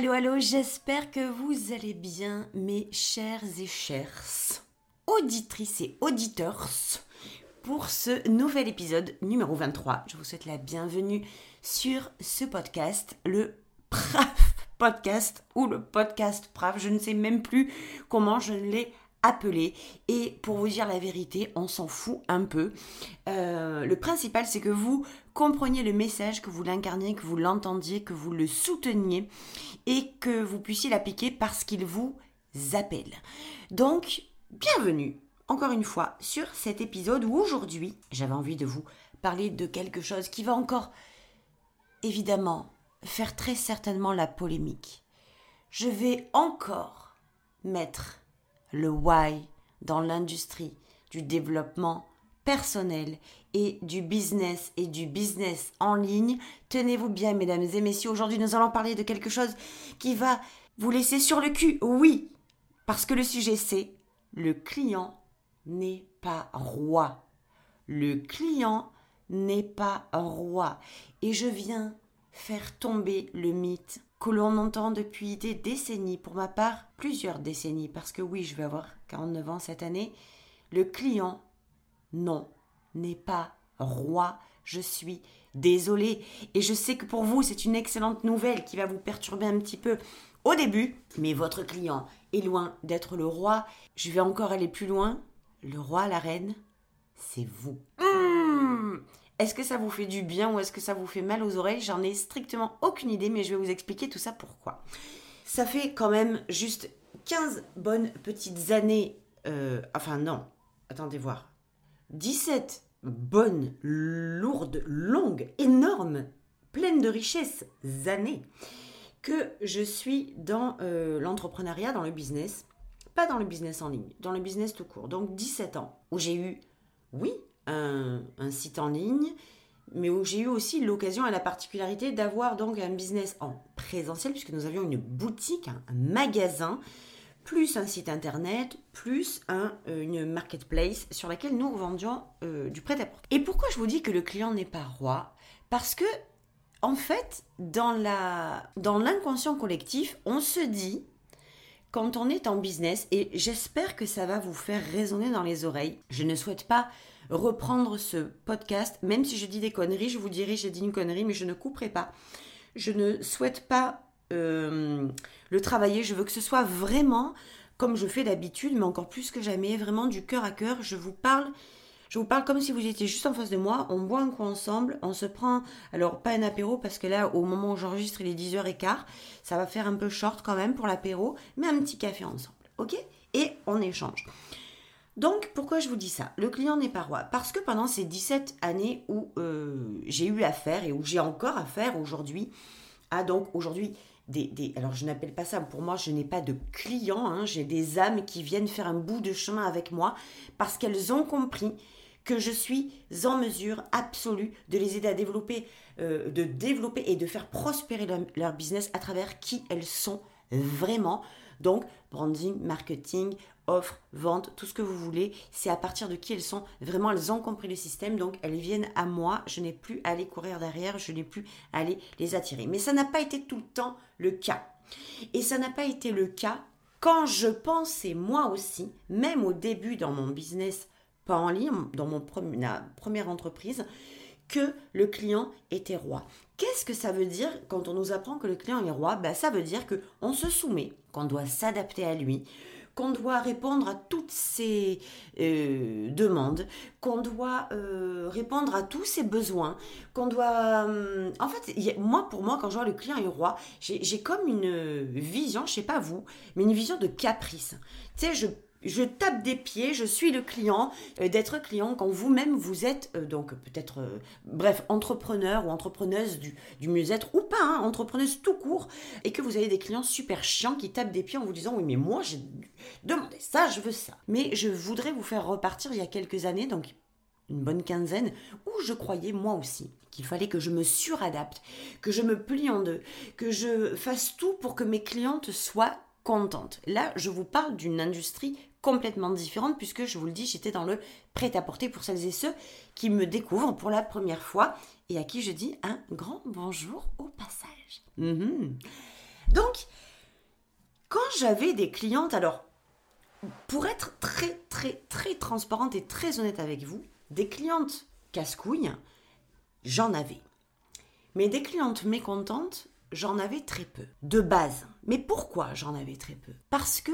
Allô, allô, j'espère que vous allez bien, mes chers et chères auditrices et auditeurs, pour ce nouvel épisode numéro 23. Je vous souhaite la bienvenue sur ce podcast, le PRAF podcast ou le podcast PRAF, je ne sais même plus comment je l'ai appelé. Et pour vous dire la vérité, on s'en fout un peu. Euh, le principal, c'est que vous compreniez le message, que vous l'incarniez, que vous l'entendiez, que vous le souteniez et que vous puissiez l'appliquer parce qu'il vous appelle. Donc, bienvenue encore une fois sur cet épisode où aujourd'hui j'avais envie de vous parler de quelque chose qui va encore évidemment faire très certainement la polémique. Je vais encore mettre le why dans l'industrie du développement personnel et du business et du business en ligne. Tenez-vous bien, mesdames et messieurs, aujourd'hui nous allons parler de quelque chose qui va vous laisser sur le cul. Oui, parce que le sujet c'est le client n'est pas roi. Le client n'est pas roi. Et je viens faire tomber le mythe que l'on entend depuis des décennies, pour ma part plusieurs décennies, parce que oui, je vais avoir 49 ans cette année. Le client, non, n'est pas roi. Je suis désolée. Et je sais que pour vous, c'est une excellente nouvelle qui va vous perturber un petit peu au début, mais votre client est loin d'être le roi. Je vais encore aller plus loin. Le roi, la reine, c'est vous. Est-ce que ça vous fait du bien ou est-ce que ça vous fait mal aux oreilles? J'en ai strictement aucune idée, mais je vais vous expliquer tout ça pourquoi. Ça fait quand même juste 15 bonnes petites années. Euh, enfin, non, attendez voir. 17 bonnes, lourdes, longues, énormes, pleines de richesses années que je suis dans euh, l'entrepreneuriat, dans le business, pas dans le business en ligne, dans le business tout court. Donc 17 ans, où j'ai eu, oui, un, site en ligne, mais où j'ai eu aussi l'occasion et la particularité d'avoir donc un business en présentiel, puisque nous avions une boutique, un, magasin, plus un site internet, plus un, euh, une marketplace sur laquelle nous vendions euh, du prêt-à-porter. Et pourquoi je vous dis que le client n'est pas roi? Parce que en fait, dans la dans l'inconscient collectif, on se dit quand on est en business et j'espère que ça va vous faire résonner dans les oreilles. Je ne souhaite pas reprendre ce podcast, même si je dis des conneries, je vous dirai j'ai dit une connerie, mais je ne couperai pas. Je ne souhaite pas euh, le travailler, je veux que ce soit vraiment comme je fais d'habitude, mais encore plus que jamais, vraiment du cœur à cœur. Je vous parle je vous parle comme si vous étiez juste en face de moi, on boit un coup ensemble, on se prend, alors pas un apéro parce que là au moment où j'enregistre il est 10h15, ça va faire un peu short quand même pour l'apéro, mais un petit café ensemble, ok? Et on échange. Donc pourquoi je vous dis ça? Le client n'est pas roi. Parce que pendant ces 17 années où euh, j'ai eu affaire et où j'ai encore affaire aujourd'hui, à donc aujourd'hui des, des, alors je n'appelle pas ça, pour moi je n'ai pas de clients, hein, j'ai des âmes qui viennent faire un bout de chemin avec moi parce qu'elles ont compris que je suis en mesure absolue de les aider à développer, euh, de développer et de faire prospérer leur, business à travers qui elles sont vraiment. Donc, branding, marketing, offre, vente, tout ce que vous voulez, c'est à partir de qui elles sont. Vraiment, elles ont compris le système, donc elles viennent à moi. Je n'ai plus à aller courir derrière, je n'ai plus à aller les attirer. Mais ça n'a pas été tout le temps le cas. Et ça n'a pas été le cas quand je pensais moi aussi, même au début dans mon business en ligne, dans mon ma première entreprise, que le client était roi. Qu'est-ce que ça veut dire quand on nous apprend que le client est roi? Ben, Ça veut dire qu'on se soumet, qu'on doit s'adapter à lui, qu'on doit répondre à toutes ses euh, demandes, qu'on doit euh, répondre à tous ses besoins, qu'on doit... Euh, en fait, moi, pour moi, quand je vois le client est roi, j'ai comme une vision, je sais pas vous, mais une vision de caprice. Tu sais, je je tape des pieds, je suis le client, euh, d'être client quand vous-même vous êtes euh, donc peut-être, euh, bref, entrepreneur ou entrepreneuse du, du mieux-être ou pas, hein, entrepreneuse tout court, et que vous avez des clients super chiants qui tapent des pieds en vous disant oui mais moi j'ai demandé ça, je veux ça. Mais je voudrais vous faire repartir il y a quelques années, donc une bonne quinzaine, où je croyais moi aussi qu'il fallait que je me suradapte, que je me plie en deux, que je fasse tout pour que mes clientes soient contentes. Là, je vous parle d'une industrie complètement différente puisque je vous le dis, j'étais dans le prêt-à-porter pour celles et ceux qui me découvrent pour la première fois et à qui je dis un grand bonjour au passage. Mhm. Donc, quand j'avais des clientes, alors, pour être très, très, très transparente et très honnête avec vous, des clientes casse-couilles, j'en avais. Mais des clientes mécontentes, j'en avais très peu, de base. Mais pourquoi j'en avais très peu? Parce que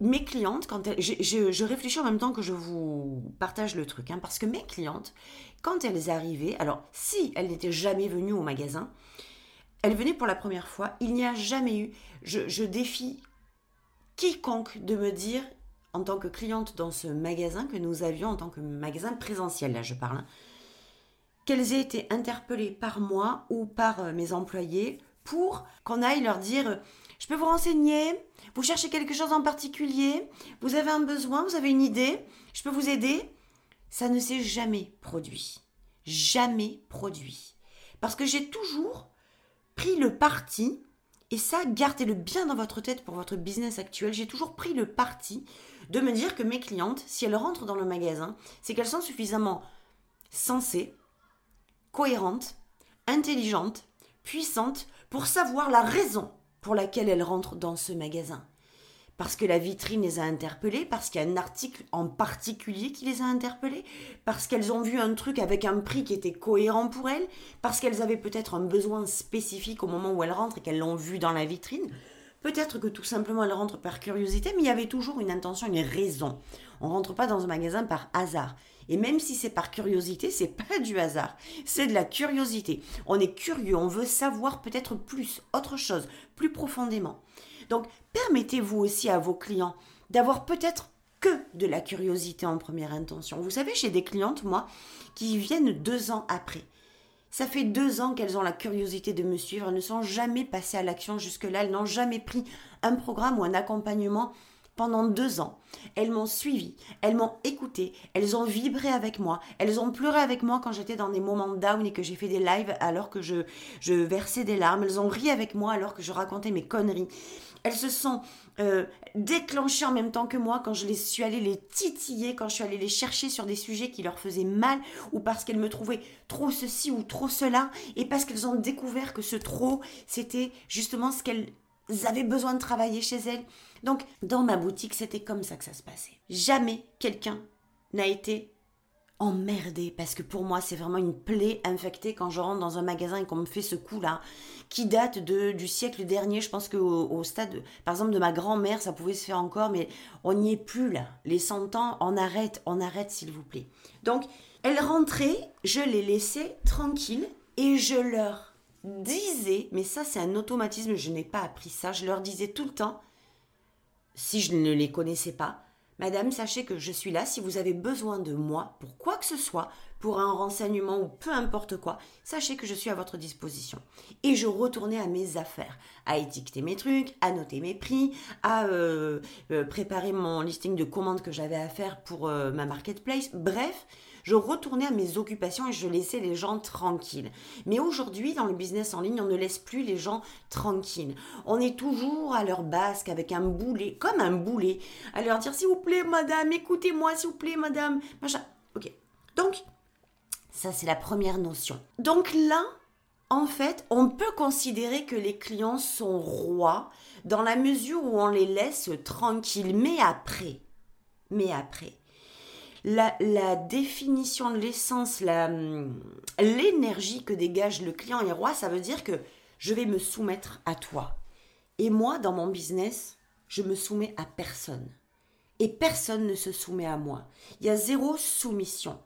mes clientes, quand elles, je, réfléchis en même temps que je vous partage le truc, hein, parce que mes clientes, quand elles arrivaient, alors si elles n'étaient jamais venues au magasin, elles venaient pour la première fois, il n'y a jamais eu, je, défie quiconque de me dire, en tant que cliente dans ce magasin que nous avions, en tant que magasin présentiel, là je parle, hein, qu'elles aient été interpellées par moi ou par euh, mes employés pour qu'on aille leur dire je peux vous renseigner Vous cherchez quelque chose en particulier Vous avez un besoin Vous avez une idée Je peux vous aider Ça ne s'est jamais produit. Jamais produit. Parce que j'ai toujours pris le parti, et ça, gardez-le bien dans votre tête pour votre business actuel, j'ai toujours pris le parti de me dire que mes clientes, si elles rentrent dans le magasin, c'est qu'elles sont suffisamment sensées, cohérentes, intelligentes, puissantes pour savoir la raison pour laquelle elles rentrent dans ce magasin. Parce que la vitrine les a interpellées, parce qu'il y a un article en particulier qui les a interpellées, parce qu'elles ont vu un truc avec un prix qui était cohérent pour elles, parce qu'elles avaient peut-être un besoin spécifique au moment où elles rentrent et qu'elles l'ont vu dans la vitrine. Peut-être que tout simplement elles rentrent par curiosité, mais il y avait toujours une intention, une raison. On rentre pas dans un magasin par hasard. Et même si c'est par curiosité, c'est pas du hasard, c'est de la curiosité. On est curieux, on veut savoir peut-être plus, autre chose, plus profondément. Donc, permettez-vous aussi à vos clients d'avoir peut-être que de la curiosité en première intention. Vous savez, j'ai des clientes, moi, qui viennent deux ans après. Ça fait deux ans qu'elles ont la curiosité de me suivre, elles ne sont jamais passées à l'action jusque-là, elles n'ont jamais pris un programme ou un accompagnement pendant deux ans. Elles m'ont suivi, elles m'ont écouté, elles ont vibré avec moi, elles ont pleuré avec moi quand j'étais dans des moments down et que j'ai fait des lives alors que je, je versais des larmes, elles ont ri avec moi alors que je racontais mes conneries. Elles se sont euh, déclenchées en même temps que moi quand je les suis allée les titiller, quand je suis allée les chercher sur des sujets qui leur faisaient mal ou parce qu'elles me trouvaient trop ceci ou trop cela et parce qu'elles ont découvert que ce trop, c'était justement ce qu'elles avaient besoin de travailler chez elles. Donc, dans ma boutique, c'était comme ça que ça se passait. Jamais quelqu'un n'a été emmerdé parce que pour moi c'est vraiment une plaie infectée quand je rentre dans un magasin et qu'on me fait ce coup là qui date de, du siècle dernier je pense que au, stade par exemple de ma grand-mère ça pouvait se faire encore mais on n'y est plus là les 100 ans on arrête on arrête s'il vous plaît donc elle rentrait je les laissais tranquilles et je leur disais mais ça c'est un automatisme je n'ai pas appris ça je leur disais tout le temps si je ne les connaissais pas, Madame, sachez que je suis là si vous avez besoin de moi pour quoi que ce soit, pour un renseignement ou peu importe quoi, sachez que je suis à votre disposition. Et je retournais à mes affaires, à étiqueter mes trucs, à noter mes prix, à euh, euh, préparer mon listing de commandes que j'avais à faire pour euh, ma marketplace. Bref, je retournais à mes occupations et je laissais les gens tranquilles. Mais aujourd'hui, dans le business en ligne, on ne laisse plus les gens tranquilles. On est toujours à leur basque avec un boulet, comme un boulet, à leur dire s'il vous plaît, madame, écoutez-moi, s'il vous plaît, madame, machin. Ok. Donc, ça, c'est la première notion. Donc là, en fait, on peut considérer que les clients sont rois dans la mesure où on les laisse tranquilles. Mais après, mais après, la, définition de l'essence, l'énergie que dégage le client et roi, ça veut dire que je vais me soumettre à toi. Et moi, dans mon business, je me soumets à personne. Et personne ne se soumet à moi. Il y a zéro soumission.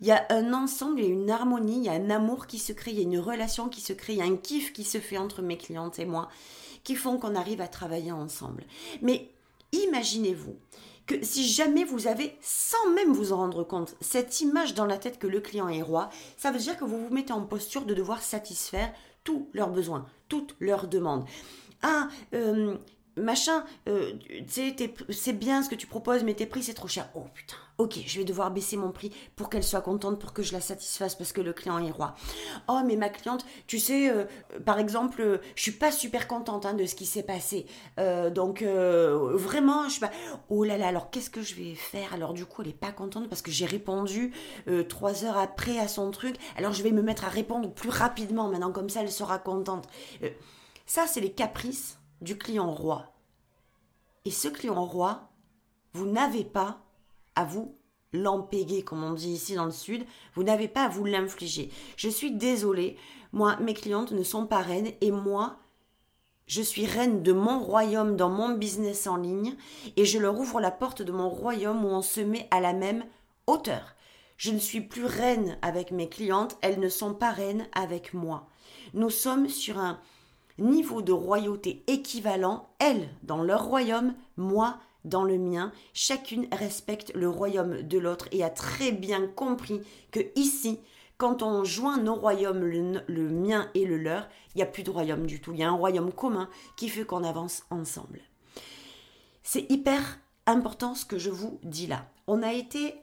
Il y a un ensemble, il y a une harmonie, il y a un amour qui se crée, il y a une relation qui se crée, il y a un kiff qui se fait entre mes clientes et moi, qui font qu'on arrive à travailler ensemble. Mais imaginez-vous que si jamais vous avez, sans même vous en rendre compte, cette image dans la tête que le client est roi, ça veut dire que vous vous mettez en posture de devoir satisfaire tous leurs besoins, toutes leurs demandes. Ah, euh, machin, euh, c'est bien ce que tu proposes, mais tes prix c'est trop cher. Oh putain, ok, je vais devoir baisser mon prix pour qu'elle soit contente, pour que je la satisfasse parce que le client est roi. Oh mais ma cliente, tu sais, euh, par exemple, euh, je suis pas super contente hein, de ce qui s'est passé. donc vraiment, je suis pas. Oh là là, alors qu'est-ce que je vais faire? Alors du coup, elle est pas contente parce que j'ai répondu trois heures après à son truc. Alors je vais me mettre à répondre plus rapidement maintenant, comme ça elle sera contente. ça, c'est les caprices du client roi. Et ce client roi, vous n'avez pas à vous l'empéguer, comme on dit ici dans le sud, vous n'avez pas à vous l'infliger. Je suis désolée, moi, mes clientes ne sont pas reines et moi, je suis reine de mon royaume dans mon business en ligne et je leur ouvre la porte de mon royaume où on se met à la même hauteur. Je ne suis plus reine avec mes clientes, elles ne sont pas reines avec moi. Nous sommes sur un, niveau de royauté équivalent, elles dans leur royaume, moi dans le mien. Chacune respecte le royaume de l'autre et a très bien compris que ici, quand on joint nos royaumes, le, mien et le leur, il n'y a plus de royaume du tout. Il y a un royaume commun qui fait qu'on avance ensemble. C'est hyper important ce que je vous dis là. On a été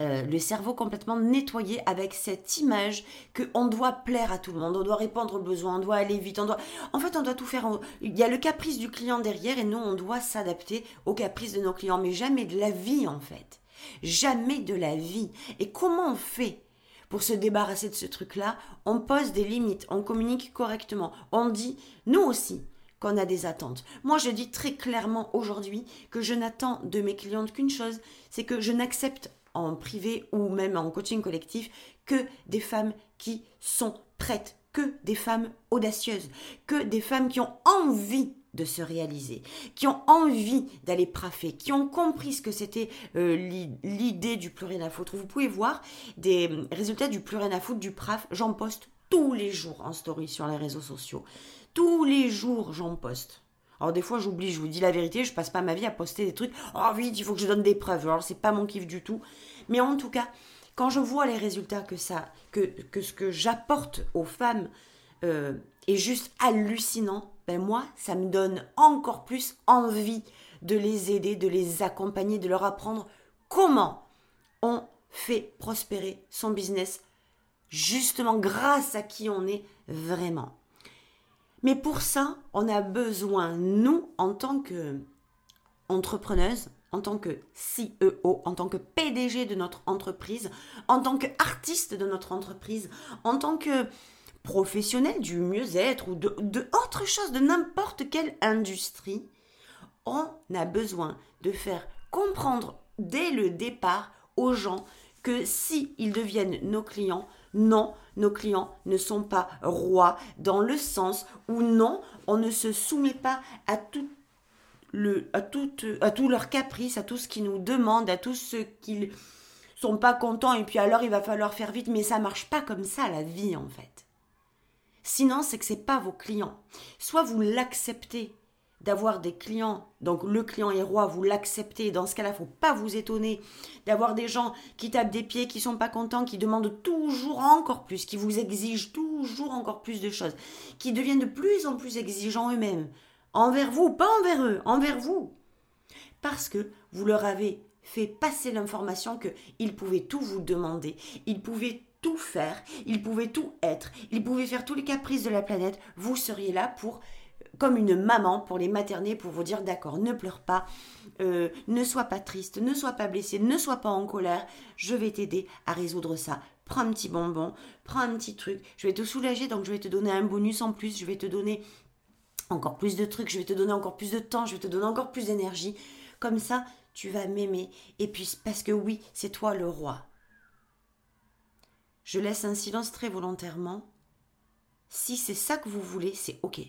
euh, le cerveau complètement nettoyé avec cette image qu'on doit plaire à tout le monde, on doit répondre aux besoins, on doit aller vite, on doit... En fait, on doit tout faire. Il y a le caprice du client derrière et nous, on doit s'adapter aux caprices de nos clients, mais jamais de la vie en fait. Jamais de la vie. Et comment on fait pour se débarrasser de ce truc-là? On pose des limites, on communique correctement, on dit, nous aussi, qu'on a des attentes. Moi, je dis très clairement aujourd'hui que je n'attends de mes clientes qu'une chose, c'est que je n'accepte en privé ou même en coaching collectif que des femmes qui sont prêtes, que des femmes audacieuses, que des femmes qui ont envie de se réaliser, qui ont envie d'aller praffer, qui ont compris ce que c'était euh, l'idée du plus rien à foutre. Vous pouvez voir des résultats du plus rien à foutre, du PRAF, j'en poste tous les jours en story sur les réseaux sociaux. Tous les jours, j'en poste. Alors des fois j'oublie, je vous dis la vérité, je passe pas ma vie à poster des trucs. Oh vite, il faut que je donne des preuves. Alors c'est pas mon kiff du tout. Mais en tout cas, quand je vois les résultats que ça, que, que ce que j'apporte aux femmes euh, est juste hallucinant, ben moi ça me donne encore plus envie de les aider, de les accompagner, de leur apprendre comment on fait prospérer son business justement grâce à qui on est vraiment. Mais pour ça, on a besoin, nous, en tant que entrepreneuse, en tant que CEO, en tant que PDG de notre entreprise, en tant qu'artiste de notre entreprise, en tant que professionnel du mieux-être ou de autre chose, de n'importe quelle industrie, on a besoin de faire comprendre dès le départ aux gens que si ils deviennent nos clients, non, nos clients ne sont pas rois dans le sens où non, on ne se soumet pas à tout le, à, à tous leurs caprices, à tout ce qu'ils nous demandent, à tout ce qu'ils sont pas contents et puis alors il va falloir faire vite, mais ça marche pas comme ça la vie en fait. Sinon, c'est que c'est pas vos clients. Soit vous l'acceptez d'avoir des clients, donc le client est roi, vous l'acceptez. Dans ce cas-là, faut pas vous étonner d'avoir des gens qui tapent des pieds, qui sont pas contents, qui demandent toujours encore plus, qui vous exigent toujours encore plus de choses, qui deviennent de plus en plus exigeants eux-mêmes, envers vous, pas envers eux, envers vous, parce que vous leur avez fait passer l'information que ils pouvaient tout vous demander, ils pouvaient tout faire, ils pouvaient tout être, ils pouvaient faire tous les caprices de la planète, vous seriez là pour comme une maman pour les materner, pour vous dire d'accord, ne pleure pas, euh, ne sois pas triste, ne sois pas blessé, ne sois pas en colère, je vais t'aider à résoudre ça. Prends un petit bonbon, prends un petit truc, je vais te soulager, donc je vais te donner un bonus en plus, je vais te donner encore plus de trucs, je vais te donner encore plus de temps, je vais te donner encore plus d'énergie. Comme ça, tu vas m'aimer. Et puis, parce que oui, c'est toi le roi. Je laisse un silence très volontairement. Si c'est ça que vous voulez, c'est OK.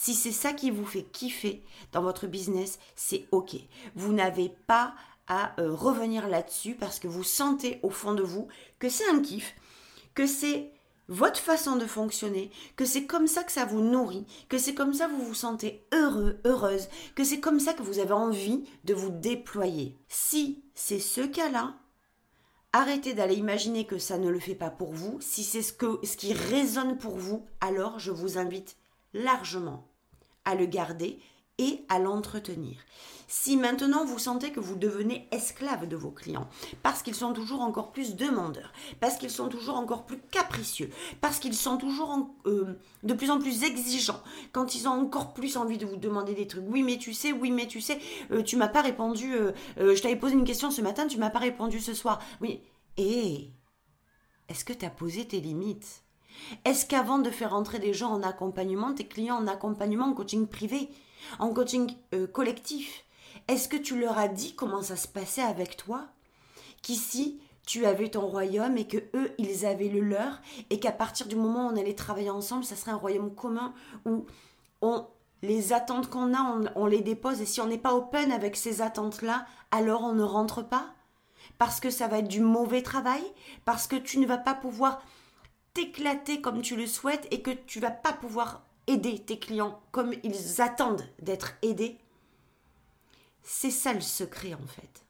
Si c'est ça qui vous fait kiffer dans votre business, c'est OK. Vous n'avez pas à euh, revenir là-dessus parce que vous sentez au fond de vous que c'est un kiff, que c'est votre façon de fonctionner, que c'est comme ça que ça vous nourrit, que c'est comme ça que vous vous sentez heureux, heureuse, que c'est comme ça que vous avez envie de vous déployer. Si c'est ce cas-là, arrêtez d'aller imaginer que ça ne le fait pas pour vous. Si c'est ce, ce qui résonne pour vous, alors je vous invite largement à le garder et à l'entretenir. Si maintenant vous sentez que vous devenez esclave de vos clients, parce qu'ils sont toujours encore plus demandeurs, parce qu'ils sont toujours encore plus capricieux, parce qu'ils sont toujours euh, de plus en plus exigeants, quand ils ont encore plus envie de vous demander des trucs, oui mais tu sais, oui mais tu sais, euh, tu m'as pas répondu, euh, je t'avais posé une question ce matin, tu m'as pas répondu ce soir, oui, et est-ce que tu as posé tes limites? Est-ce qu'avant de faire entrer des gens en accompagnement, tes clients en accompagnement, en coaching privé, en coaching collectif, est-ce que tu leur as dit comment ça se passait avec toi Qu'ici, tu avais ton royaume et que eux, ils avaient le leur et qu'à partir du moment où on allait travailler ensemble, ça serait un royaume commun où on les attentes qu'on a, on, on, les dépose et si on n'est pas open avec ces attentes-là, alors on ne rentre pas? Parce que ça va être du mauvais travail, parce que tu ne vas pas pouvoir t'éclater comme tu le souhaites et que tu vas pas pouvoir aider tes clients comme ils attendent d'être aidés. C'est ça le secret en fait.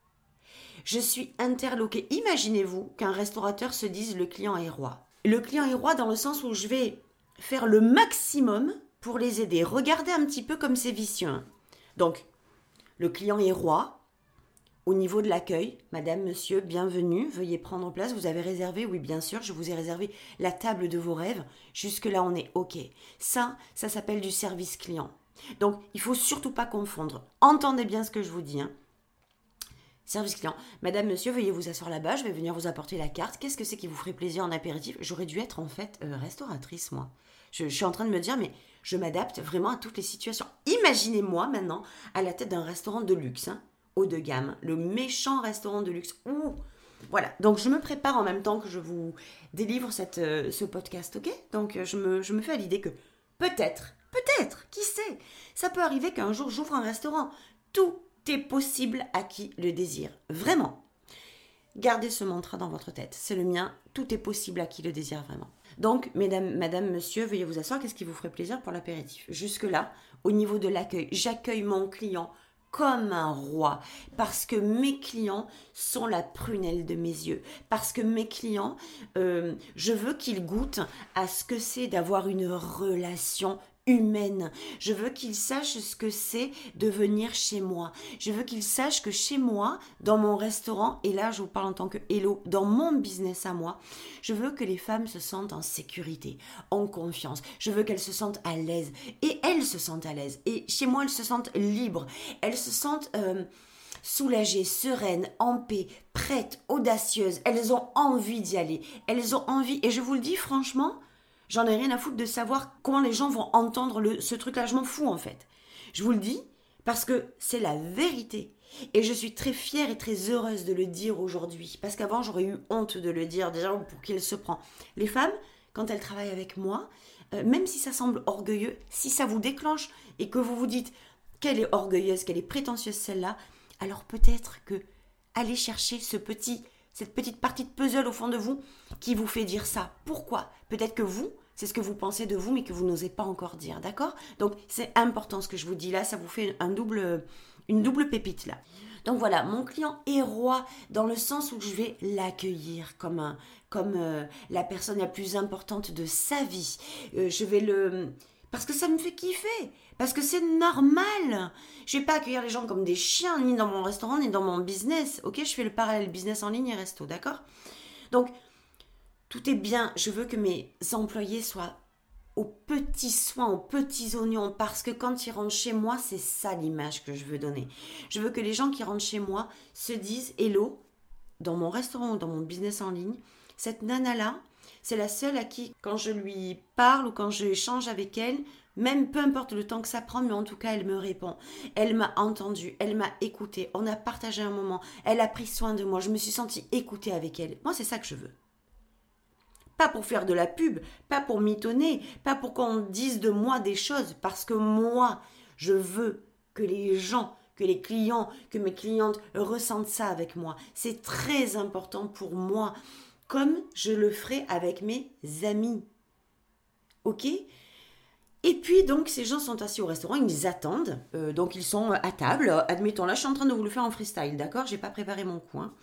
Je suis interloqué. Imaginez-vous qu'un restaurateur se dise le client est roi. Le client est roi dans le sens où je vais faire le maximum pour les aider. Regardez un petit peu comme c'est vicieux. Hein. Donc, le client est roi. Au niveau de l'accueil, madame, monsieur, bienvenue, veuillez prendre place. Vous avez réservé Oui, bien sûr, je vous ai réservé la table de vos rêves. Jusque-là, on est OK. Ça, ça s'appelle du service client. Donc, il faut surtout pas confondre. Entendez bien ce que je vous dis. Hein. Service client. Madame, monsieur, veuillez vous asseoir là-bas, je vais venir vous apporter la carte. Qu'est-ce que c'est qui vous ferait plaisir en apéritif? J'aurais dû être en fait euh, restauratrice, moi. Je, suis en train de me dire, mais je m'adapte vraiment à toutes les situations. Imaginez-moi maintenant à la tête d'un restaurant de luxe, hein, de gamme, le méchant restaurant de luxe. Ouh voilà, donc je me prépare en même temps que je vous délivre cette, euh, ce podcast, ok? Donc euh, je me, je me fais à l'idée que peut-être Peut-être, qui sait Ça peut arriver qu'un jour j'ouvre un restaurant. Tout est possible à qui le désire. Vraiment. Gardez ce mantra dans votre tête. C'est le mien. Tout est possible à qui le désire vraiment. Donc, mesdames, madame, monsieur, veuillez vous asseoir. Qu'est-ce qui vous ferait plaisir pour l'apéritif? Jusque-là, au niveau de l'accueil, j'accueille mon client comme un roi, parce que mes clients sont la prunelle de mes yeux, parce que mes clients, euh, je veux qu'ils goûtent à ce que c'est d'avoir une relation humaine. Je veux qu'il sache ce que c'est de venir chez moi. Je veux qu'il sache que chez moi, dans mon restaurant, et là je vous parle en tant que hello, dans mon business à moi, je veux que les femmes se sentent en sécurité, en confiance. Je veux qu'elles se sentent à l'aise. Et elles se sentent à l'aise. Et chez moi, elles se sentent libres. Elles se sentent... Euh, soulagées, sereines, en paix, prêtes, audacieuses. Elles ont envie d'y aller. Elles ont envie. Et je vous le dis franchement, J'en ai rien à foutre de savoir comment les gens vont entendre ce truc-là. Je m'en fous en fait. Je vous le dis parce que c'est la vérité. Et je suis très fière et très heureuse de le dire aujourd'hui. Parce qu'avant, j'aurais eu honte de le dire déjà pour qui elle se prend. Les femmes, quand elles travaillent avec moi, euh, même si ça semble orgueilleux, si ça vous déclenche et que vous vous dites qu'elle est orgueilleuse, qu'elle est prétentieuse celle-là, alors peut-être que allez chercher ce petit cette petite partie de puzzle au fond de vous qui vous fait dire ça. Pourquoi? Peut-être que vous, c'est ce que vous pensez de vous, mais que vous n'osez pas encore dire, d'accord? Donc c'est important ce que je vous dis là, ça vous fait un double, une double pépite là. Donc voilà, mon client est roi dans le sens où je vais l'accueillir comme un, comme euh, la personne la plus importante de sa vie. Euh, je vais le parce que ça me fait kiffer. Parce que c'est normal. Je vais pas accueillir les gens comme des chiens, ni dans mon restaurant, ni dans mon business. Ok, je fais le parallèle business en ligne et resto, d'accord? Donc, tout est bien. Je veux que mes employés soient aux petits soins, aux petits oignons, parce que quand ils rentrent chez moi, c'est ça l'image que je veux donner. Je veux que les gens qui rentrent chez moi se disent Hello, dans mon restaurant ou dans mon business en ligne, cette nana-là, c'est la seule à qui, quand je lui parle ou quand je échange avec elle, même peu importe le temps que ça prend, mais en tout cas, elle me répond. Elle m'a entendu, elle m'a écouté, on a partagé un moment, elle a pris soin de moi, je me suis sentie écoutée avec elle. Moi, c'est ça que je veux. Pas pour faire de la pub, pas pour mitonner, pas pour qu'on dise de moi des choses, parce que moi, je veux que les gens, que les clients, que mes clientes ressentent ça avec moi. C'est très important pour moi comme je le ferai avec mes amis. Ok? Et puis donc ces gens sont assis au restaurant, ils attendent, euh, donc ils sont à table. Admettons, là je suis en train de vous le faire en freestyle, d'accord? J'ai pas préparé mon coin.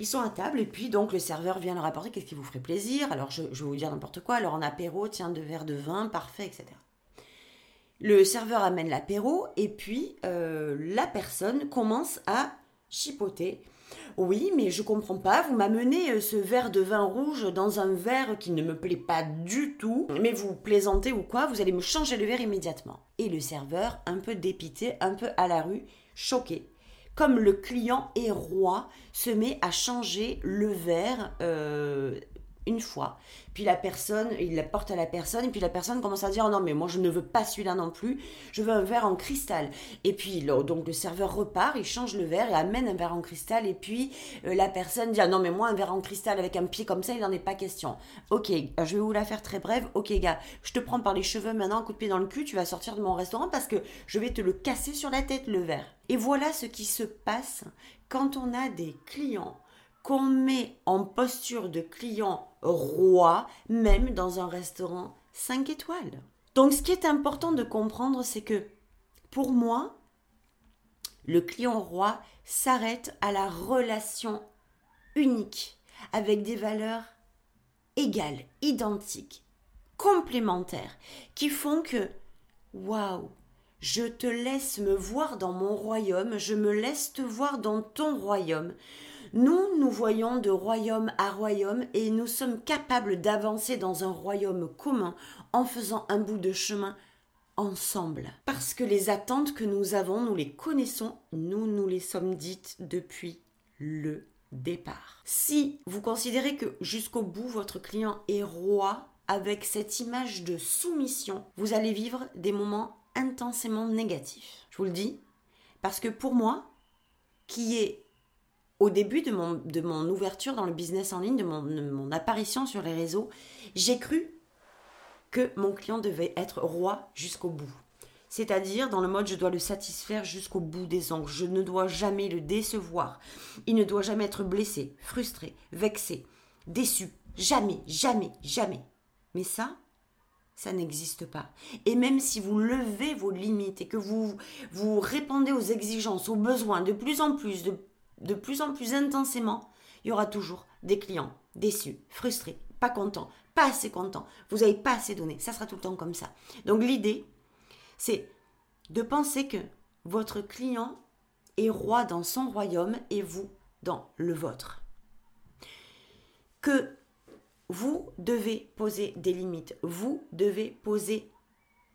Ils sont à table et puis donc le serveur vient leur apporter qu'est-ce qui vous ferait plaisir. Alors je, je vais vous dire n'importe quoi. Alors en apéro, tiens deux verres de vin, parfait, etc. Le serveur amène l'apéro et puis euh, la personne commence à chipoter. Oui, mais je comprends pas, vous m'amenez euh, ce verre de vin rouge dans un verre qui ne me plaît pas du tout, mais vous plaisantez ou quoi, vous allez me changer le verre immédiatement. Et le serveur, un peu dépité, un peu à la rue, choqué, comme le client est roi, se met à changer le verre euh, une fois. Puis la personne, il la porte à la personne, et puis la personne commence à dire non mais moi je ne veux pas celui-là non plus, je veux un verre en cristal. Et puis donc le serveur repart, il change le verre et amène un verre en cristal, et puis euh, la personne dit ah non mais moi un verre en cristal avec un pied comme ça, il n'en est pas question. Ok, je vais vous la faire très brève. Ok gars, je te prends par les cheveux maintenant, coup de pied dans le cul, tu vas sortir de mon restaurant parce que je vais te le casser sur la tête le verre. Et voilà ce qui se passe quand on a des clients qu'on met en posture de client roi, même dans un restaurant 5 étoiles. Donc ce qui est important de comprendre, c'est que pour moi, le client roi s'arrête à la relation unique, avec des valeurs égales, identiques, complémentaires, qui font que, waouh, je te laisse me voir dans mon royaume, je me laisse te voir dans ton royaume. Nous, nous voyons de royaume à royaume et nous sommes capables d'avancer dans un royaume commun en faisant un bout de chemin ensemble. Parce que les attentes que nous avons, nous les connaissons, nous nous les sommes dites depuis le départ. Si vous considérez que jusqu'au bout votre client est roi avec cette image de soumission, vous allez vivre des moments intensément négatifs. Je vous le dis, parce que pour moi, qui est au début de mon, ouverture dans le business en ligne, de mon, de mon apparition sur les réseaux, j'ai cru que mon client devait être roi jusqu'au bout. C'est-à-dire dans le mode je dois le satisfaire jusqu'au bout des ongles. Je ne dois jamais le décevoir. Il ne doit jamais être blessé, frustré, vexé, déçu. Jamais, jamais, jamais. Mais ça, ça n'existe pas. Et même si vous levez vos limites et que vous vous répondez aux exigences, aux besoins de plus en plus, de de plus en plus intensément, il y aura toujours des clients déçus, frustrés, pas contents, pas assez contents, vous n'avez pas assez donné. Ça sera tout le temps comme ça. Donc l'idée, c'est de penser que votre client est roi dans son royaume et vous dans le vôtre. Que vous devez poser des limites. Vous devez poser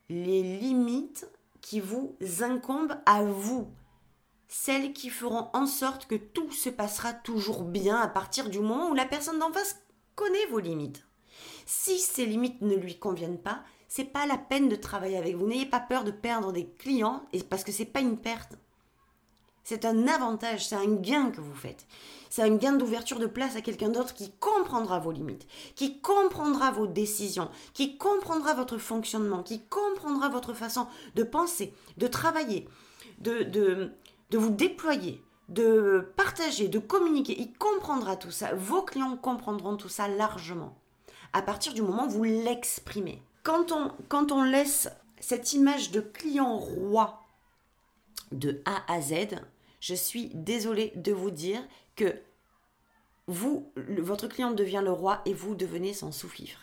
les limites qui vous incombent à vous celles qui feront en sorte que tout se passera toujours bien à partir du moment où la personne d'en face connaît vos limites. Si ces limites ne lui conviennent pas, c'est pas la peine de travailler avec vous. N'ayez pas peur de perdre des clients parce que c'est pas une perte. C'est un avantage, c'est un gain que vous faites. C'est un gain d'ouverture de place à quelqu'un d'autre qui comprendra vos limites, qui comprendra vos décisions, qui comprendra votre fonctionnement, qui comprendra votre façon de penser, de travailler, de, de, de vous déployer, de partager, de communiquer. Il comprendra tout ça. Vos clients comprendront tout ça largement. À partir du moment où vous l'exprimez. Quand on, laisse cette image de client roi de A à Z, je suis désolée de vous dire que vous, votre client devient le roi et vous devenez son sous-fifre.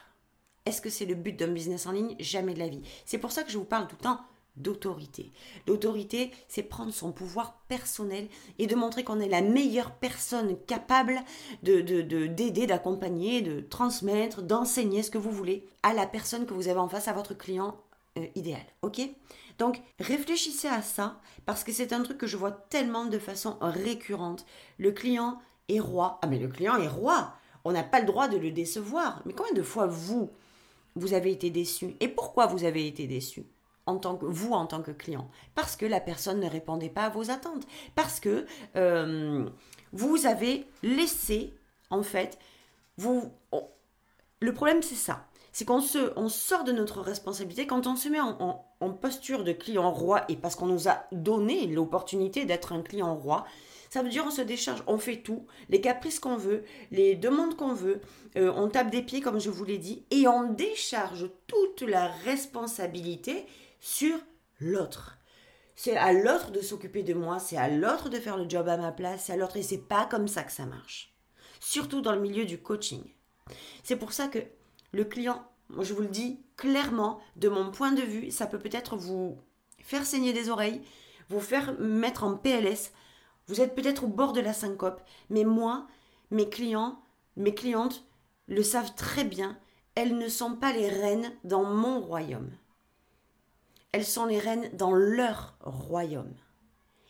Est-ce que c'est le but d'un business en ligne? Jamais de la vie. C'est pour ça que je vous parle tout le temps d'autorité. L'autorité, c'est prendre son pouvoir personnel et de montrer qu'on est la meilleure personne capable de, d'aider, d'accompagner, de transmettre, d'enseigner ce que vous voulez à la personne que vous avez en face, à votre client euh, idéal. Ok? Donc réfléchissez à ça parce que c'est un truc que je vois tellement de façon récurrente. Le client est roi. Ah mais le client est roi. On n'a pas le droit de le décevoir. Mais combien de fois vous, vous avez été déçu? Et pourquoi vous avez été déçu? En tant que vous en tant que client. Parce que la personne ne répondait pas à vos attentes. Parce que euh, vous avez laissé en fait vous le problème c'est ça. C'est qu'on se on sort de notre responsabilité quand on se met en, en posture de client roi et parce qu'on nous a donné l'opportunité d'être un client roi Ça veut dire on se décharge, on fait tout, les caprices qu'on veut, les demandes qu'on veut, euh, on tape des pieds comme je vous l'ai dit, et on décharge toute la responsabilité sur l'autre. C'est à l'autre de s'occuper de moi, c'est à l'autre de faire le job à ma place, c'est à l'autre et c'est pas comme ça que ça marche. Surtout dans le milieu du coaching. C'est pour ça que le client, je vous le dis clairement, de mon point de vue, ça peut peut-être vous faire saigner des oreilles, vous faire mettre en PLS. Vous êtes peut-être au bord de la syncope, mais moi, mes clients, mes clientes le savent très bien, elles ne sont pas les reines dans mon royaume. Elles sont les reines dans leur royaume.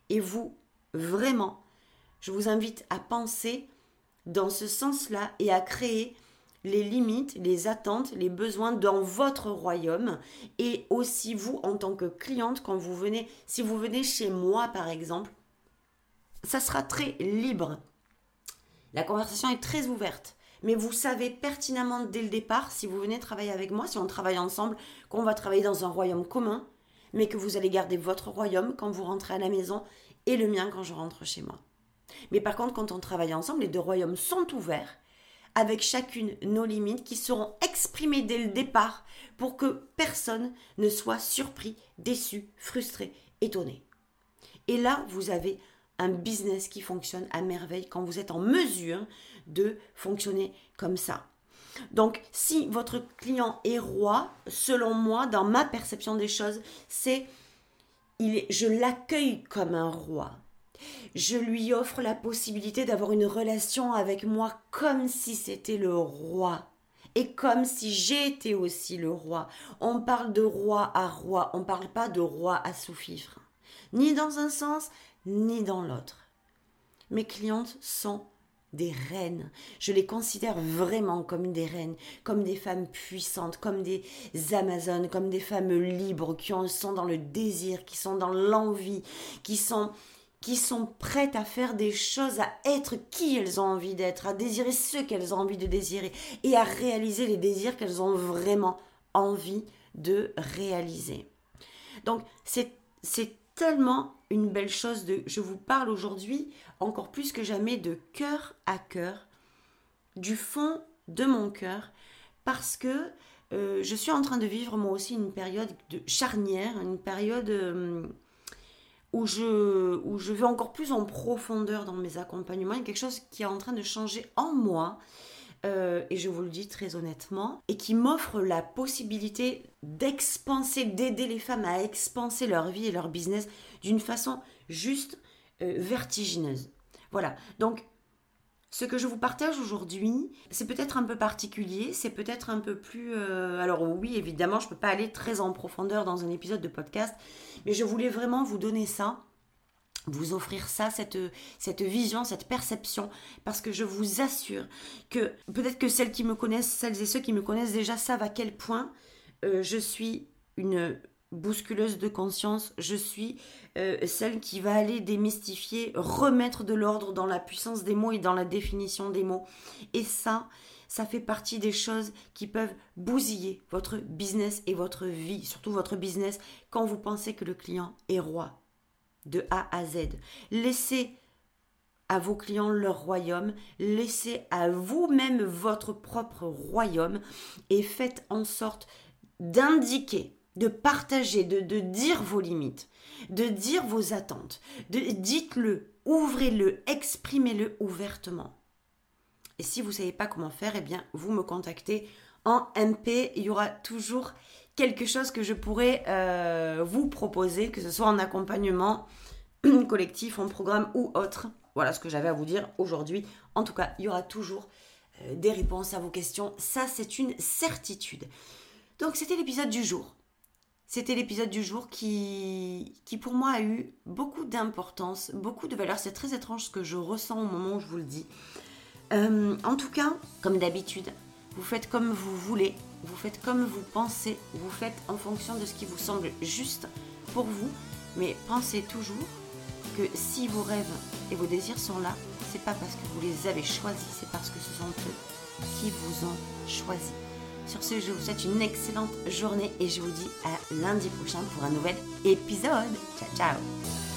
Et vous, vraiment, je vous invite à penser dans ce sens-là et à créer les limites, les attentes, les besoins dans votre royaume et aussi vous en tant que cliente quand vous venez, si vous venez chez moi par exemple, ça sera très libre. La conversation est très ouverte. Mais vous savez pertinemment dès le départ, si vous venez travailler avec moi, si on travaille ensemble, qu'on va travailler dans un royaume commun, mais que vous allez garder votre royaume quand vous rentrez à la maison et le mien quand je rentre chez moi. Mais par contre, quand on travaille ensemble, les deux royaumes sont ouverts, avec chacune nos limites qui seront exprimées dès le départ pour que personne ne soit surpris, déçu, frustré, étonné. Et là, vous avez un business qui fonctionne à merveille quand vous êtes en mesure de fonctionner comme ça. Donc, si votre client est roi, selon moi, dans ma perception des choses, c'est il je l'accueille comme un roi. Je lui offre la possibilité d'avoir une relation avec moi comme si c'était le roi et comme si j'étais aussi le roi. On parle de roi à roi, on ne parle pas de roi à sous-fifre, ni dans un sens, ni dans l'autre. Mes clientes sont des reines. Je les considère vraiment comme des reines, comme des femmes puissantes, comme des amazones, comme des femmes libres qui sont dans le désir, qui sont dans l'envie, qui sont qui sont prêtes à faire des choses, à être qui elles ont envie d'être, à désirer ce qu'elles ont envie de désirer et à réaliser les désirs qu'elles ont vraiment envie de réaliser. Donc c'est tellement une belle chose de je vous parle aujourd'hui encore plus que jamais de cœur à cœur du fond de mon cœur parce que euh, je suis en train de vivre moi aussi une période de charnière, une période euh, où, je, où je vais encore plus en profondeur dans mes accompagnements. Il y a quelque chose qui est en train de changer en moi euh, et je vous le dis très honnêtement, et qui m'offre la possibilité d'expanser, d'aider les femmes à expanser leur vie et leur business d'une façon juste euh, vertigineuse. Voilà, donc ce que je vous partage aujourd'hui, c'est peut-être un peu particulier, c'est peut-être un peu plus... Euh, alors oui, évidemment, je ne peux pas aller très en profondeur dans un épisode de podcast, mais je voulais vraiment vous donner ça vous offrir ça, cette, vision, cette perception, parce que je vous assure que peut-être que celles qui me connaissent, celles et ceux qui me connaissent déjà savent à quel point euh, je suis une bousculeuse de conscience, je suis euh, celle qui va aller démystifier, remettre de l'ordre dans la puissance des mots et dans la définition des mots. Et ça, ça fait partie des choses qui peuvent bousiller votre business et votre vie, surtout votre business, quand vous pensez que le client est roi de A à Z. Laissez à vos clients leur royaume, laissez à vous-même votre propre royaume et faites en sorte d'indiquer, de partager, de, dire vos limites, de dire vos attentes, de, dites-le, ouvrez-le, exprimez-le ouvertement. Et si vous ne savez pas comment faire, eh bien, vous me contactez en MP. Il y aura toujours quelque chose que je pourrais euh, vous proposer, que ce soit en accompagnement collectif, en programme ou autre. Voilà ce que j'avais à vous dire aujourd'hui. En tout cas, il y aura toujours euh, des réponses à vos questions. Ça, c'est une certitude. Donc, c'était l'épisode du jour. C'était l'épisode du jour qui, pour moi, a eu beaucoup d'importance, beaucoup de valeur. C'est très étrange ce que je ressens au moment où je vous le dis. Euh, en tout cas, comme d'habitude, vous faites comme vous voulez, vous faites comme vous pensez, vous faites en fonction de ce qui vous semble juste pour vous, mais pensez toujours que si vos rêves et vos désirs sont là, c'est pas parce que vous les avez choisis, c'est parce que ce sont eux qui vous ont choisi. Sur ce, je vous souhaite une excellente journée et je vous dis à lundi prochain pour un nouvel épisode. Ciao ciao